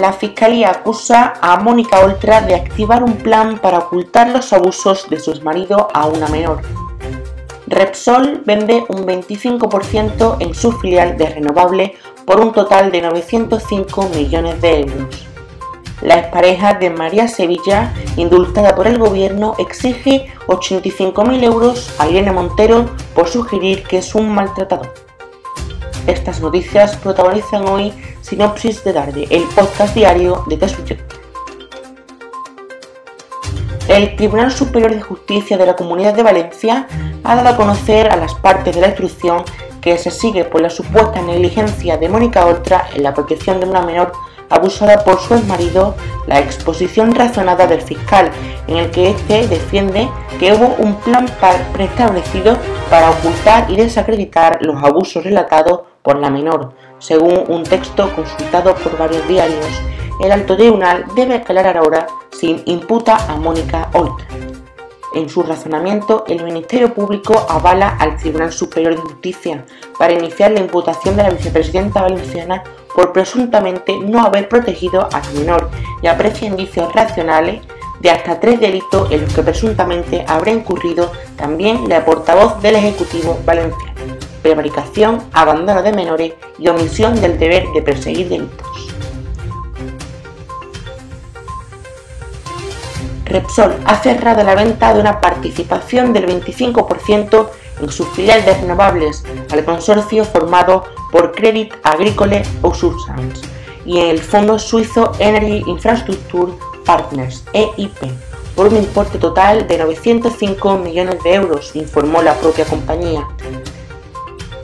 La Fiscalía acusa a Mónica Oltra de activar un plan para ocultar los abusos de su marido a una menor. Repsol vende un 25% en su filial de renovable por un total de 905 millones de euros. La expareja de María Sevilla, indultada por el gobierno, exige 85.000 euros a Irene Montero por sugerir que es un maltratador. Estas noticias protagonizan hoy Sinopsis de Tarde, el podcast diario de Tesuyo. El Tribunal Superior de Justicia de la Comunidad de Valencia ha dado a conocer a las partes de la instrucción que se sigue por la supuesta negligencia de Mónica Oltra en la protección de una menor abusada por su exmarido, la exposición razonada del fiscal, en el que éste defiende que hubo un plan preestablecido para ocultar y desacreditar los abusos relatados por la menor, según un texto consultado por varios diarios. El alto tribunal debe aclarar ahora si imputa a Mónica Oltra. En su razonamiento, el Ministerio Público avala al Tribunal Superior de Justicia para iniciar la imputación de la vicepresidenta valenciana por presuntamente no haber protegido a su menor y aprecia indicios racionales de hasta tres delitos en los que presuntamente habrá incurrido también la portavoz del Ejecutivo valenciano, prevaricación, abandono de menores y omisión del deber de perseguir delitos. Repsol ha cerrado la venta de una participación del 25% en su filial de renovables al consorcio formado por Credit Agricole Substance y en el fondo suizo Energy Infrastructure Partners EIP por un importe total de 905 millones de euros, informó la propia compañía.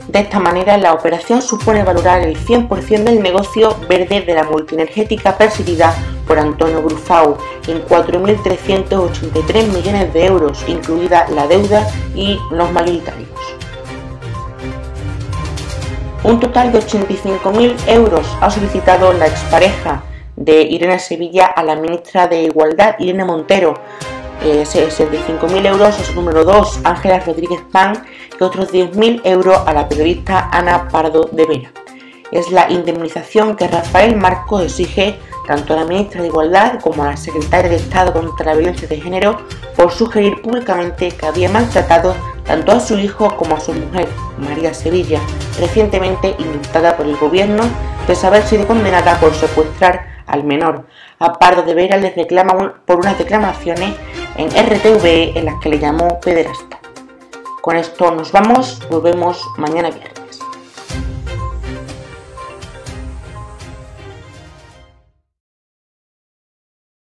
De esta manera, la operación supone valorar el 100% del negocio verde de la multienergética presidida por Antonio Brufau en 4.383 millones de euros, incluida la deuda y los mayoritarios. Un total de 85.000 euros ha solicitado la expareja de Irene Sevilla a la ministra de Igualdad, Irene Montero. Eh, 65.000 euros a su número 2, Ángela Rodríguez Pan, y otros 10.000 euros a la periodista Ana Pardo de Vera. Es la indemnización que Rafael Marco exige tanto a la ministra de Igualdad como a la secretaria de Estado contra la Violencia de Género por sugerir públicamente que había maltratado tanto a su hijo como a su mujer, María Sevilla, recientemente indultada por el gobierno tras haber sido condenada por secuestrar al menor. A Pardo de Vera le reclama por unas declamaciones en RTV en las que le llamó pederasta. Con esto nos vamos, volvemos mañana viernes.